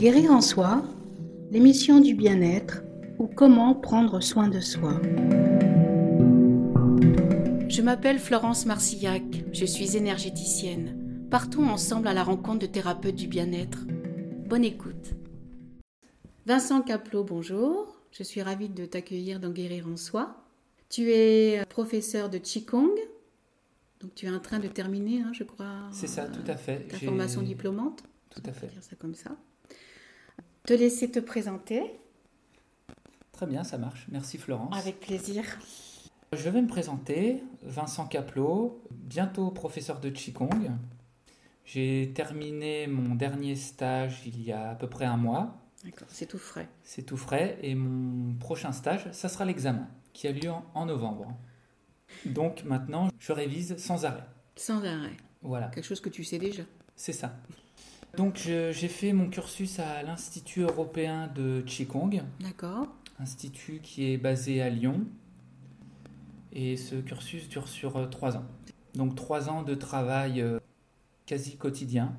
Guérir en soi, l'émission du bien-être ou comment prendre soin de soi. Je m'appelle Florence Marcillac, je suis énergéticienne. Partons ensemble à la rencontre de thérapeutes du bien-être. Bonne écoute. Vincent Caplot, bonjour. Je suis ravie de t'accueillir dans Guérir en soi. Tu es professeur de Qigong, donc tu es en train de terminer, hein, je crois. C'est ça, tout à fait. Ta formation diplômante. Tout à fait. dire ça comme ça. Te laisser te présenter. Très bien, ça marche. Merci Florence. Avec plaisir. Je vais me présenter, Vincent Caplot, bientôt professeur de Qigong. J'ai terminé mon dernier stage il y a à peu près un mois. D'accord, c'est tout frais. C'est tout frais et mon prochain stage, ça sera l'examen qui a lieu en, novembre. Donc maintenant, je révise sans arrêt. Sans arrêt. Voilà. Quelque chose que tu sais déjà. C'est ça. Donc j'ai fait mon cursus à l'Institut européen de Qigong. D'accord. Institut qui est basé à Lyon. Et ce cursus dure sur euh, trois ans. Donc trois ans de travail euh, quasi quotidien.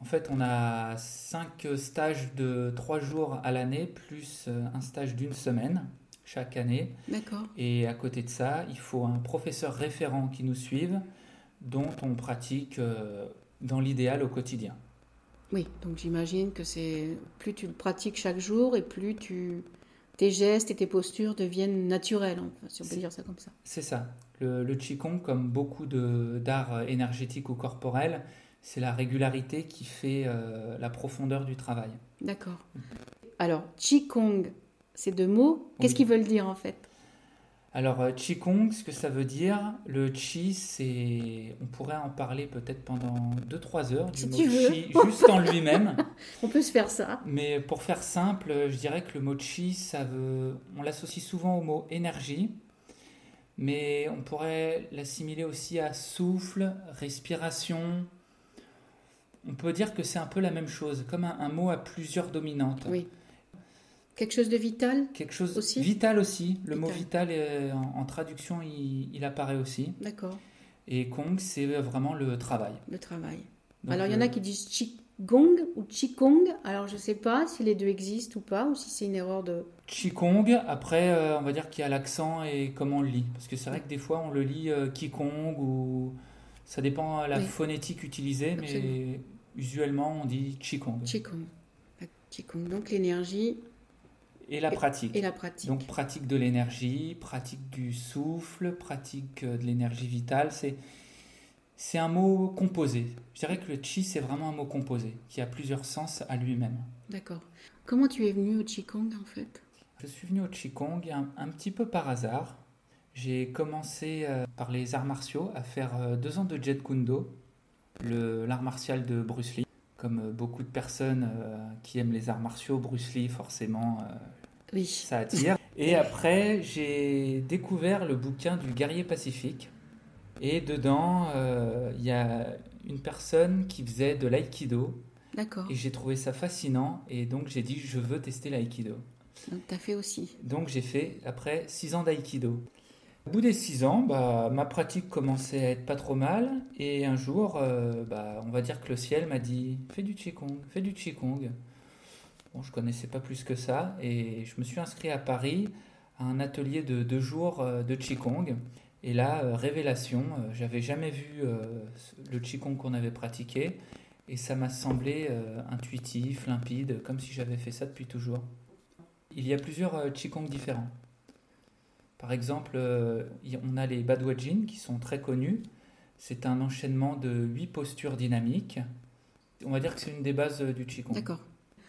En fait, on a cinq stages de trois jours à l'année, plus euh, un stage d'une semaine chaque année. D'accord. Et à côté de ça, il faut un professeur référent qui nous suive, dont on pratique dans l'idéal au quotidien. Oui, donc j'imagine que c'est plus tu le pratiques chaque jour et plus tu tes gestes et tes postures deviennent naturels, si on peut dire ça comme ça. C'est ça. Le, le Qigong, comme beaucoup d'arts énergétiques ou corporels, c'est la régularité qui fait euh, la profondeur du travail. D'accord. Alors, Qigong, ces deux mots, qu'est-ce qu'ils veulent dire en fait? Alors, euh, Qigong, ce que ça veut dire, le Qi, c'est. On pourrait en parler peut-être pendant 2-3 heures du mot Qi, juste en lui-même. on peut se faire ça. Mais pour faire simple, je dirais que le mot Qi, ça veut. On l'associe souvent au mot énergie, mais on pourrait l'assimiler aussi à souffle, respiration, on peut dire que c'est un peu la même chose, comme un, mot à plusieurs dominantes. Oui. Quelque chose de vital Quelque chose aussi vital aussi. Le mot vital, en, traduction, il, apparaît aussi. D'accord. Et Kong, c'est vraiment le travail. Le travail. Alors, il y en a qui disent Qigong ou Qigong. Alors, je ne sais pas si les deux existent ou pas, ou si c'est une erreur de. Qigong, après, euh, on va dire qu'il y a l'accent et comment on le lit. Parce que c'est vrai que des fois, on le lit euh, Qigong ou. Ça dépend de la phonétique utilisée, mais usuellement on dit Qigong. Qigong. Qigong. Donc l'énergie. Et la pratique. Et la pratique. Donc pratique de l'énergie, pratique du souffle, pratique euh, de l'énergie vitale. C'est, c'est un mot composé. Je dirais que le Qi, c'est vraiment un mot composé, qui a plusieurs sens à lui-même. D'accord. Comment tu es venu au Qigong en fait? Je suis venu au Qigong un, un petit peu par hasard. J'ai commencé euh, par les arts martiaux à faire euh, deux ans de Jet Kundo, l'art martial de Bruce Lee. Comme beaucoup de personnes qui aiment les arts martiaux, Bruce Lee, forcément, oui. ça attire. Et après, j'ai découvert le bouquin du guerrier pacifique. Et dedans, il y a une personne qui faisait de l'aïkido. D'accord. Et j'ai trouvé ça fascinant. Et donc, j'ai dit, je veux tester l'aïkido. Donc, tu as fait aussi. Donc, j'ai fait, après, six ans d'aïkido. Au bout des six ans, bah, ma pratique commençait à être pas trop mal. Et un jour, euh, bah, on va dire que le ciel m'a dit Fais du Qigong, fais du Qigong. Bon, je connaissais pas plus que ça. Et je me suis inscrit à Paris à un atelier de deux jours euh, de Qigong. Et là, euh, révélation, j'avais jamais vu le Qigong qu'on avait pratiqué. Et ça m'a semblé intuitif, limpide, comme si j'avais fait ça depuis toujours. Il y a plusieurs Qigong différents. Par exemple, euh, on a les Badwajin qui sont très connus. C'est un enchaînement de huit postures dynamiques. On va dire que c'est une des bases euh, du Qigong. D'accord.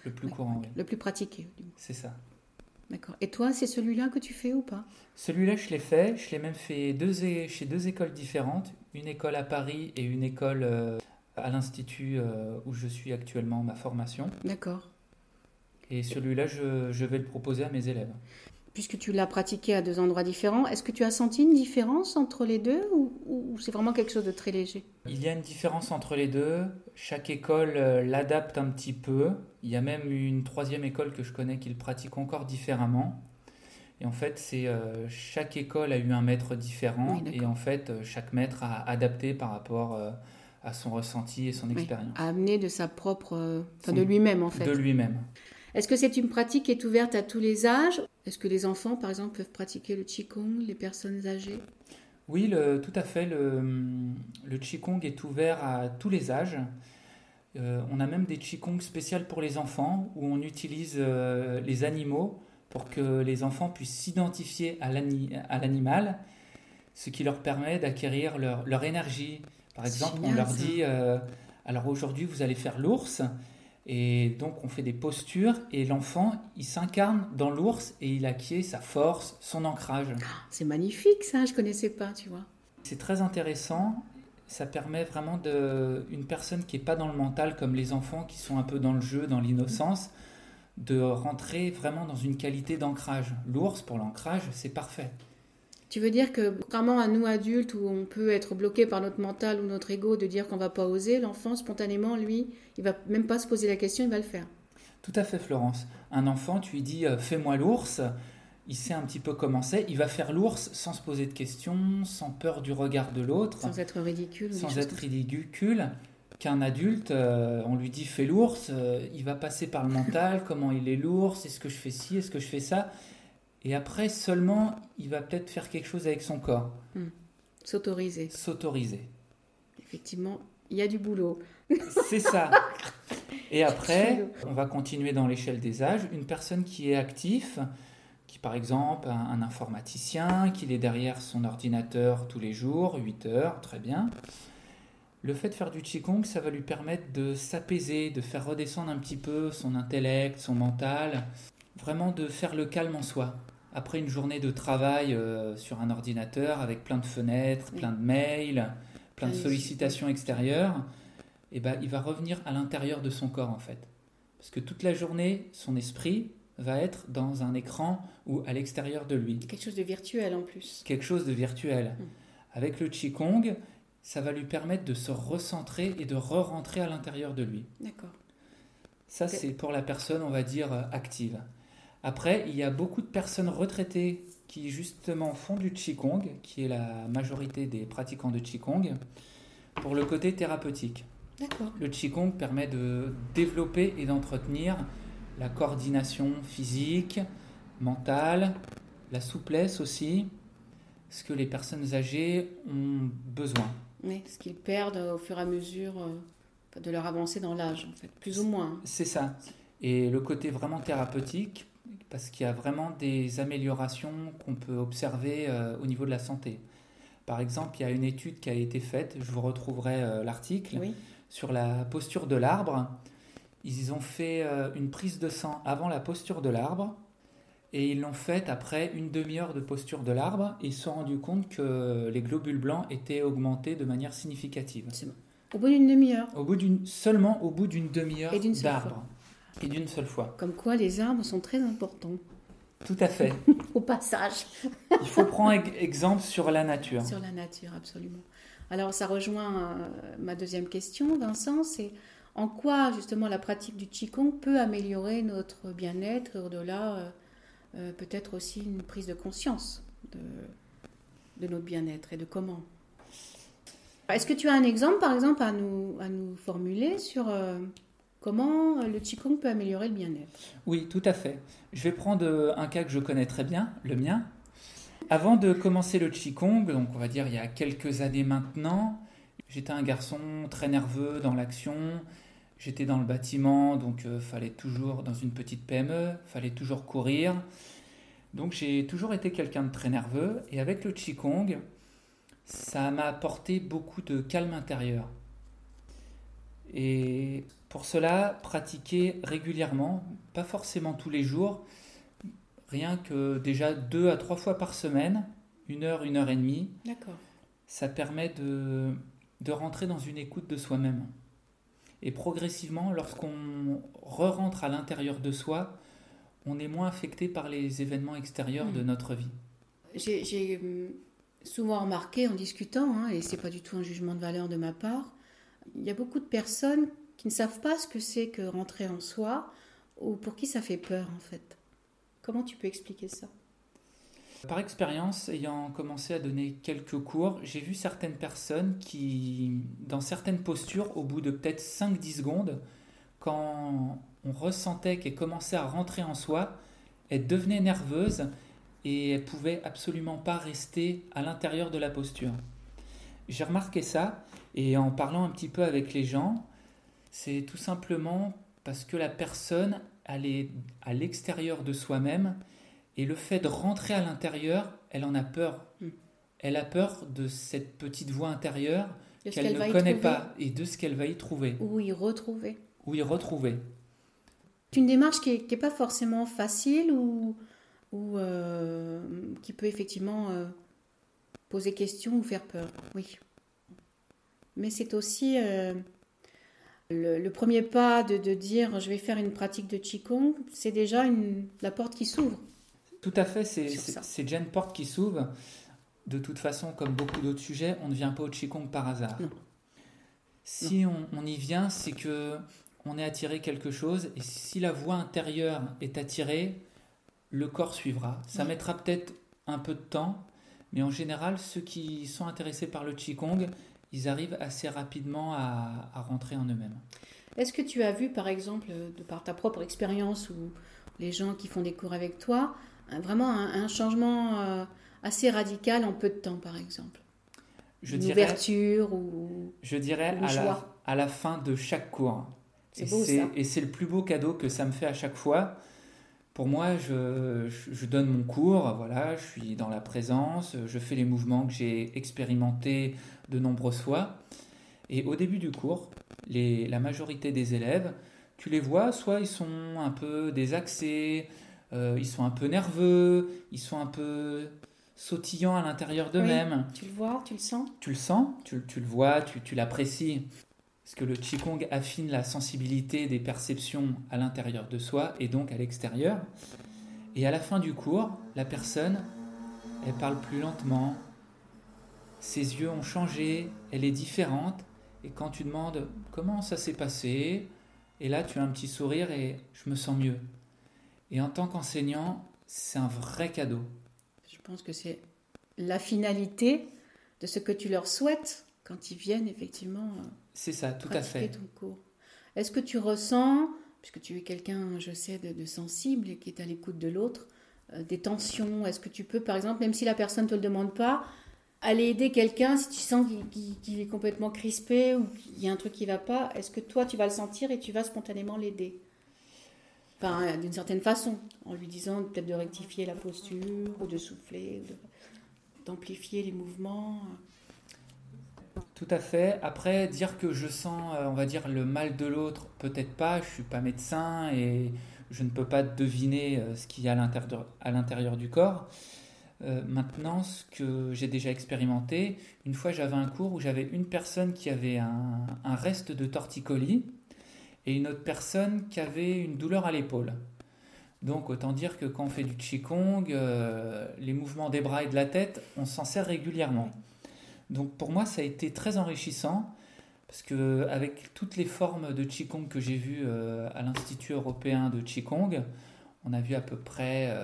Le plus courant. Le plus pratiqué. C'est ça. D'accord. Et toi, c'est celui-là que tu fais ou pas? Celui-là, je l'ai fait. Je l'ai même fait deux, chez deux écoles différentes. Une école à Paris et une école euh, à l'Institut où je suis actuellement ma formation. D'accord. Et celui-là, je, je vais le proposer à mes élèves puisque tu l'as pratiqué à deux endroits différents, est-ce que tu as senti une différence entre les deux ou, c'est vraiment quelque chose de très léger? Il y a une différence entre les deux. Chaque école euh, l'adapte un petit peu. Il y a même une troisième école que je connais qui le pratique encore différemment. Et en fait, c'est euh, chaque école a eu un maître différent et en fait, euh, chaque maître a adapté par rapport à son ressenti et son expérience. à amener de sa propre, euh, enfin de lui-même en fait. De lui-même. Est-ce que c'est une pratique qui est ouverte à tous les âges? Est-ce que les enfants, par exemple, peuvent pratiquer le qigong, les personnes âgées? Oui, le, tout à fait. Le, le qigong est ouvert à tous les âges. Euh, on a même des qigong spéciales pour les enfants où on utilise euh, les animaux pour que les enfants puissent s'identifier à l'animal, ce qui leur permet d'acquérir leur, leur, énergie. Par exemple, on leur dit, euh, alors aujourd'hui vous allez faire l'ours, et donc on fait des postures, et l'enfant, il s'incarne dans l'ours, et il acquiert sa force, son ancrage. Ah, c'est magnifique ça, je connaissais pas, tu vois. C'est très intéressant, ça permet vraiment de une personne qui est pas dans le mental comme les enfants qui sont un peu dans le jeu, dans l'innocence, de rentrer vraiment dans une qualité d'ancrage. L'ours pour l'ancrage, c'est parfait. Tu veux dire que contrairement à nous adultes où on peut être bloqué par notre mental ou notre ego de dire qu'on va pas oser, l'enfant spontanément lui, il va même pas se poser la question, il va le faire. Tout à fait Florence. Un enfant, tu lui dis euh, fais-moi l'ours, il sait un petit peu comment c'est, il va faire l'ours sans se poser de questions, sans peur du regard de l'autre. Sans être ridicule. Sans être ridicule. Qu'un adulte, euh, on lui dit fais l'ours, euh, il va passer par le mental, comment il est l'ours, est-ce que je fais ci, est-ce que je fais ça. Et après seulement, il va peut-être faire quelque chose avec son corps. Hmm. S'autoriser. S'autoriser. Effectivement, il y a du boulot. C'est ça. Et après, on va continuer dans l'échelle des âges. Une personne qui est active, qui par exemple un, informaticien, qui est derrière son ordinateur tous les jours, 8 heures, très bien. Le fait de faire du Qigong, ça va lui permettre de s'apaiser, de faire redescendre un petit peu son intellect, son mental, vraiment de faire le calme en soi. Après une journée de travail euh, sur un ordinateur avec plein de fenêtres, plein de mails, plein de sollicitations extérieures, et eh ben, il va revenir à l'intérieur de son corps en fait. Parce que toute la journée, son esprit, va être dans un écran ou à l'extérieur de lui. Quelque chose de virtuel en plus. Quelque chose de virtuel. Hmm. Avec le Qigong, ça va lui permettre de se recentrer et de re-rentrer à l'intérieur de lui. D'accord. Ça, c'est pour la personne, on va dire, euh, active. Après, il y a beaucoup de personnes retraitées qui, justement, font du Qigong, qui est la majorité des pratiquants de Qigong, pour le côté thérapeutique. Le Qigong permet de développer et d'entretenir la coordination physique, mentale, la souplesse aussi, ce que les personnes âgées ont besoin. Oui, ce qu'ils perdent au fur et à mesure euh, de leur avancée dans l'âge, en fait, plus ou moins. C'est ça. Et le côté vraiment thérapeutique, parce qu'il y a vraiment des améliorations qu'on peut observer euh, au niveau de la santé. Par exemple, il y a une étude qui a été faite, je vous retrouverai euh, l'article, sur la posture de l'arbre. Ils ont fait euh, une prise de sang avant la posture de l'arbre et ils l'ont faite après une demi-heure de posture de l'arbre et ils se sont rendus compte que les globules blancs étaient augmentés de manière significative. Au bout d'une demi-heure au bout d'une Seulement au bout d'une demi-heure d'arbre. Et d'une seule fois. Comme quoi les arbres sont très importants. Tout à fait. au passage. Il faut prendre exemple sur la nature. Sur la nature, absolument. Alors ça rejoint euh, ma deuxième question, Vincent, c'est en quoi justement la pratique du Qigong peut améliorer notre bien-être et au-delà euh, euh, peut-être aussi une prise de conscience de, de notre bien-être et de comment? Est-ce que tu as un exemple par exemple à nous, à nous formuler sur euh, comment le Qigong peut améliorer le bien-être? Oui, tout à fait. Je vais prendre un cas que je connais très bien, le mien. Avant de commencer le Qigong, donc on va dire il y a quelques années maintenant, J'étais un garçon très nerveux dans l'action. J'étais dans le bâtiment, donc euh, fallait toujours dans une petite PME, fallait toujours courir. Donc j'ai toujours été quelqu'un de très nerveux et avec le qigong, ça m'a apporté beaucoup de calme intérieur. Et pour cela, pratiquer régulièrement, pas forcément tous les jours, rien que déjà deux à trois fois par semaine, une heure, une heure et demie. Ça permet de de rentrer dans une écoute de soi-même. Et progressivement, lorsqu'on re-rentre à l'intérieur de soi, on est moins affecté par les événements extérieurs de hmm. notre vie. J'ai hum, souvent remarqué en discutant, hein, et c'est pas du tout un jugement de valeur de ma part, il y a beaucoup de personnes qui ne savent pas ce que c'est que rentrer en soi, ou pour qui ça fait peur en fait. Comment tu peux expliquer ça? Par expérience, ayant commencé à donner quelques cours, j'ai vu certaines personnes qui, dans certaines postures, au bout de peut-être 5-10 secondes, quand on ressentait qu'elle commençait à rentrer en soi, elle devenait nerveuse et elle pouvait absolument pas rester à l'intérieur de la posture. J'ai remarqué ça et en parlant un petit peu avec les gens, c'est tout simplement parce que la personne elle est à l'extérieur de soi-même et le fait de rentrer à l'intérieur, elle en a peur. Mm. Elle a peur de cette petite voix intérieure qu'elle ne connaît pas et de ce qu'elle va y trouver Ou y retrouver. ou y retrouver. C'est une démarche qui n'est pas forcément facile ou, ou euh, qui peut effectivement euh, poser question ou faire peur. Oui. Mais c'est aussi euh, le, le premier pas de, de dire je vais faire une pratique de Qigong, c'est déjà une, la porte qui s'ouvre. Tout à fait, c'est déjà une porte qui s'ouvre. De toute façon, comme beaucoup d'autres sujets, on ne vient pas au Qigong par hasard. Non. Si on, on y vient, c'est que on est attiré quelque chose, et si la voix intérieure est attirée, le corps suivra. Ça Oui. mettra peut-être un peu de temps, mais en général, ceux qui sont intéressés par le Qigong, ils arrivent assez rapidement à, à rentrer en eux-mêmes. Est-ce que tu as vu, par exemple, de par ta propre expérience ou les gens qui font des cours avec toi, vraiment un, un changement euh, assez radical en peu de temps, par exemple? Je Une dirais, ouverture ou... je dirais Ou à la, à la fin de chaque cours. C'est Et beau, c'est- ça. Et c'est le plus beau cadeau que ça me fait à chaque fois. Pour moi, je, donne mon cours, voilà, je suis dans la présence, je fais les mouvements que j'ai expérimentés de nombreuses fois. Et au début du cours, les- la majorité des élèves, tu les vois, soit ils sont un peu désaxés, euh, ils sont un peu nerveux, ils sont un peu sautillants à l'intérieur d'eux-mêmes Tu le vois, tu le sens tu le sens, tu, tu le vois, tu, tu l'apprécies. Parce que le Qigong affine la sensibilité des perceptions à l'intérieur de soi et donc à l'extérieur. Et à la fin du cours, la personne, elle parle plus lentement, ses yeux ont changé, elle est différente. Et quand tu demandes comment ça s'est passé, et là tu as un petit sourire et je me sens mieux. Et en tant qu'enseignant, c'est un vrai cadeau. Je pense que c'est la finalité de ce que tu leur souhaites quand ils viennent effectivement euh, C'est ça, tout à fait. ton cours. Est-ce que tu ressens, puisque tu es quelqu'un, je sais, de, de sensible et qui est à l'écoute de l'autre, euh, des tensions? Est-ce que tu peux, par exemple, même si la personne ne te le demande pas, aller aider quelqu'un si tu sens qu'il est complètement crispé ou qu'il y a un truc qui va pas Est-ce que toi, tu vas le sentir et tu vas spontanément l'aider? Enfin, d'une certaine façon, en lui disant peut-être de rectifier la posture ou de souffler, ou de- d'amplifier les mouvements. Tout à fait. Après, dire que je sens, euh, on va dire, le mal de l'autre, peut-être pas. Je suis pas médecin et je ne peux pas deviner euh, ce qu'il y a à l'intérieur, du corps. Euh, maintenant, ce que j'ai déjà expérimenté, une fois j'avais un cours où j'avais une personne qui avait un, reste de torticolis et une autre personne qui avait une douleur à l'épaule. Donc autant dire que quand on fait du Qigong, les mouvements des bras et de la tête, on s'en sert régulièrement. Donc pour moi, ça a été très enrichissant parce que avec toutes les formes de Qigong que j'ai vues euh, à l'Institut européen de Qigong, on a vu à peu près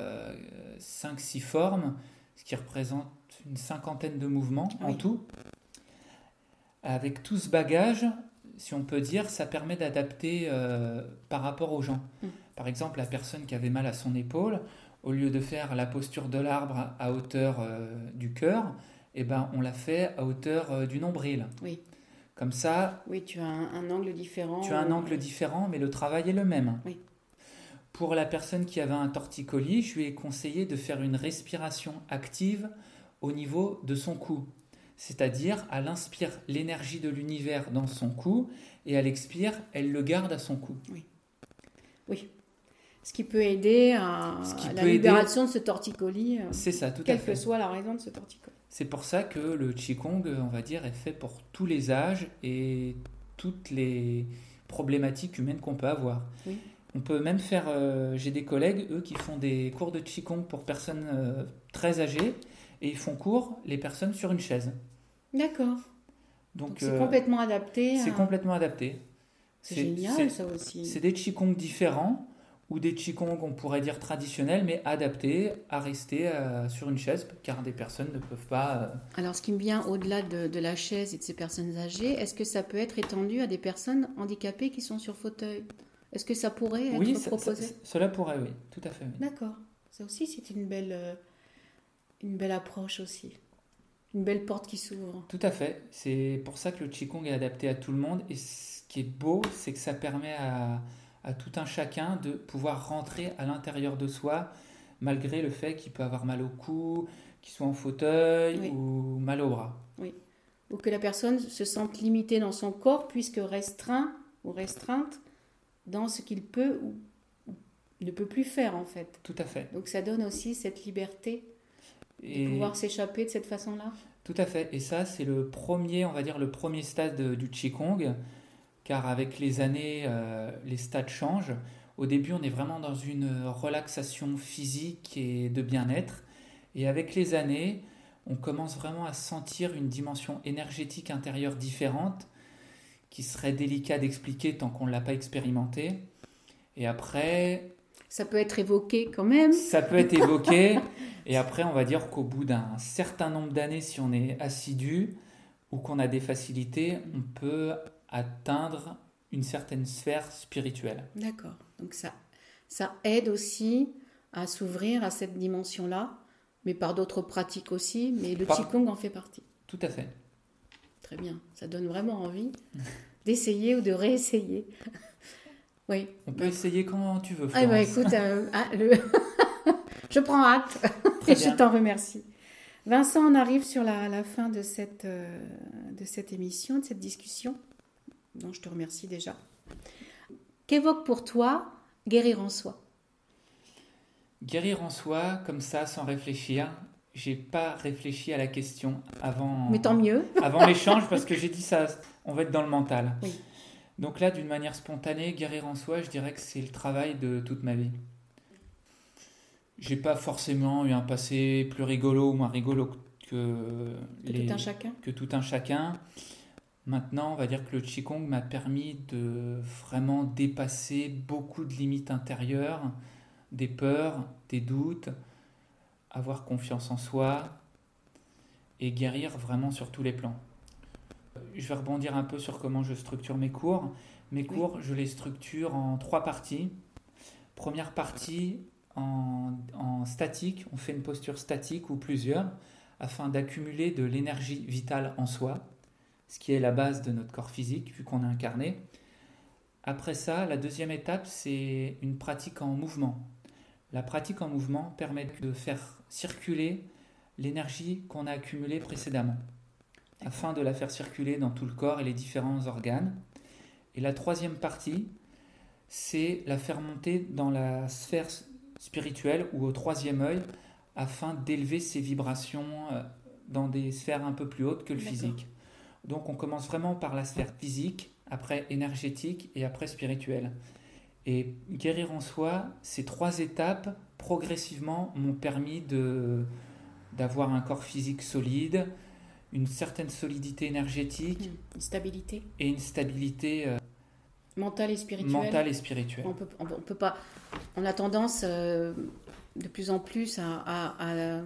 5-6 formes, ce qui représente une cinquantaine de mouvements en tout. Avec tout ce bagage, si on peut dire, ça permet d'adapter euh, par rapport aux gens. Mm. Par exemple, la personne qui avait mal à son épaule, au lieu de faire la posture de l'arbre à hauteur euh, du cœur, eh ben, on l'a fait à hauteur euh, du nombril. Oui. Comme ça, Oui, tu as un, un angle différent. tu as un angle différent, mais le travail est le même. Oui. Pour la personne qui avait un torticolis, je lui ai conseillé de faire une respiration active au niveau de son cou. C'est-à-dire, elle inspire l'énergie de l'univers dans son cou et elle expire, elle le garde à son cou. Oui. Ce qui peut aider à, à la aider- libération de ce torticolis, euh, C'est ça, tout à quelle fait. que soit la raison de ce torticolis. C'est pour ça que le Qigong, on va dire, est fait pour tous les âges et toutes les problématiques humaines qu'on peut avoir. Oui. On peut même faire, euh, j'ai des collègues, eux, qui font des cours de Qigong pour personnes euh, très âgées et ils font cours les personnes sur une chaise. D'accord. Donc c'est euh, complètement adapté. c'est à- complètement adapté. C'est génial ça aussi. C'est des Qigong différents ou des Qigong, on pourrait dire traditionnels, mais adaptés à rester euh, sur une chaise, car des personnes ne peuvent pas... euh, Alors, ce qui me vient au-delà de, de la chaise et de ces personnes âgées, est-ce que ça peut être étendu à des personnes handicapées qui sont sur fauteuil? Est-ce que ça pourrait être Oui, ça- proposé? ça- cela pourrait, oui, tout à fait. oui. D'accord. Ça aussi, c'est une belle, euh, une belle approche aussi. Une belle porte qui s'ouvre. Tout à fait. C'est pour ça que le Qigong est adapté à tout le monde. Et ce qui est beau, c'est que ça permet à, à tout un chacun de pouvoir rentrer à l'intérieur de soi, malgré le fait qu'il peut avoir mal au cou, qu'il soit en fauteuil Oui. ou mal au bras. Ou que la personne se sente limitée dans son corps puisque restreint ou restreinte dans ce qu'il peut ou ne peut plus faire en fait. Tout à fait. Donc ça donne aussi cette liberté de Et pouvoir s'échapper de cette façon-là. tout à fait. Et ça, c'est le premier, on va dire, le premier stade de- du Qigong, car avec les années, euh, les stades changent. Au début, on est vraiment dans une relaxation physique et de bien-être. Et avec les années, on commence vraiment à sentir une dimension énergétique intérieure différente qui serait délicat d'expliquer tant qu'on ne l'a pas expérimenté. Et après, Ça peut être évoqué quand même. ça peut être évoqué. et après, on va dire qu'au bout d'un certain nombre d'années, si on est assidu ou qu'on a des facilités, on peut atteindre une certaine sphère spirituelle. D'accord. Donc ça, ça aide aussi à s'ouvrir à cette dimension-là, mais par d'autres pratiques aussi. Mais le Par- Qigong en fait partie. Tout à fait. Très bien. Ça donne vraiment envie d'essayer ou de réessayer. oui. On peut essayer quand tu veux. Ah bah Florence. écoute, euh, ah, le- je prends Très et je t'en remercie. Vincent, on arrive sur la, la fin de cette, euh, de cette émission, de cette discussion. Donc je te remercie déjà. Qu'évoque pour toi guérir en soi? Guérir en soi, comme ça, sans réfléchir. J'ai pas réfléchi à la question avant. Mais tant mieux. avant l'échange parce que j'ai dit ça, on va être dans le mental. Oui. Donc là, d'une manière spontanée, guérir en soi, je dirais que c'est le travail de toute ma vie. J'ai pas forcément eu un passé plus rigolo ou moins rigolo que, les- tout un chacun. que tout un chacun. Maintenant, on va dire que le Qigong m'a permis de vraiment dépasser beaucoup de limites intérieures, des peurs, des doutes, avoir confiance en soi et guérir vraiment sur tous les plans. Je vais rebondir un peu sur comment je structure mes cours. Mes Oui. cours, je les structure en trois parties. Première partie en, en statique, on fait une posture statique ou plusieurs afin d'accumuler de l'énergie vitale en soi, ce qui est la base de notre corps physique vu qu'on est incarné. Après ça, la deuxième étape, c'est une pratique en mouvement. La pratique en mouvement permet de faire circuler l'énergie qu'on a accumulée précédemment, afin de la faire circuler dans tout le corps et les différents organes. Et la troisième partie, c'est la faire monter dans la sphère spirituelle ou au troisième œil, afin d'élever ses vibrations euh, dans des sphères un peu plus hautes que le physique. Donc on commence vraiment par la sphère physique, après énergétique et après spirituelle. Et guérir en soi, ces trois étapes, progressivement, m'ont permis de, d'avoir un corps physique solide, une certaine solidité énergétique Une stabilité et une stabilité euh, mentale et spirituelle. mentale et spirituelle. On peut, on, peut- on peut pas. On a tendance euh, de plus en plus à, à- à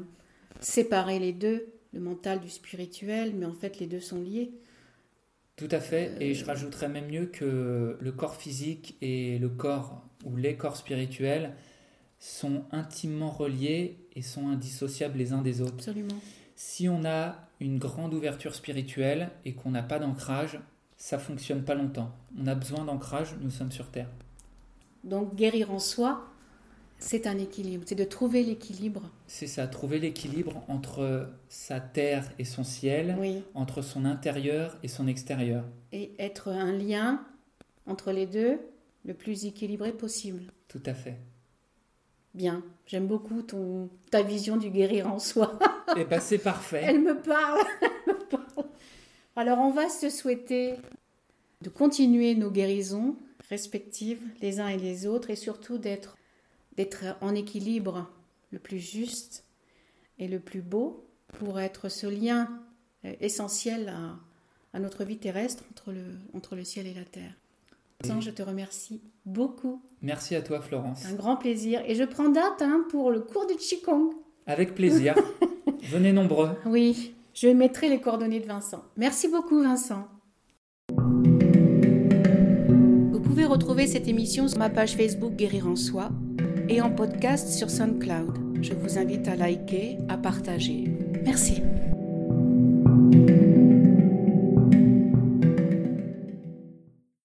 séparer les deux, le mental du spirituel, mais en fait les deux sont liés. Tout à fait, et Euh, je rajouterais même mieux que le corps physique et le corps ou les corps spirituels sont intimement reliés et sont indissociables les uns des autres. Absolument. Si on a une grande ouverture spirituelle et qu'on n'a pas d'ancrage, ça fonctionne pas longtemps. On a besoin d'ancrage, nous sommes sur Terre. Donc guérir en soi, c'est un équilibre. C'est de trouver l'équilibre. C'est ça, trouver l'équilibre entre sa terre et son ciel, Oui. entre son intérieur et son extérieur. Et être un lien entre les deux le plus équilibré possible. Tout à fait. Bien. J'aime beaucoup ton, ta vision du guérir en soi. Et ben c'est parfait. Elle me parle. elle me parle. Alors, on va se souhaiter de continuer nos guérisons respectives les uns et les autres et surtout d'être d'être en équilibre le plus juste et le plus beau pour être ce lien euh, essentiel à, à notre vie terrestre entre le, entre le ciel et la terre. Vincent, je te remercie beaucoup. Merci à toi, Florence. Un grand plaisir. Et je prends date hein, pour le cours de Qigong. Avec plaisir. Venez nombreux. Oui, je mettrai les coordonnées de Vincent. Merci beaucoup, Vincent. Vous pouvez retrouver cette émission sur ma page Facebook Guérir en Soi et en podcast sur SoundCloud. Je vous invite à liker, à partager. Merci.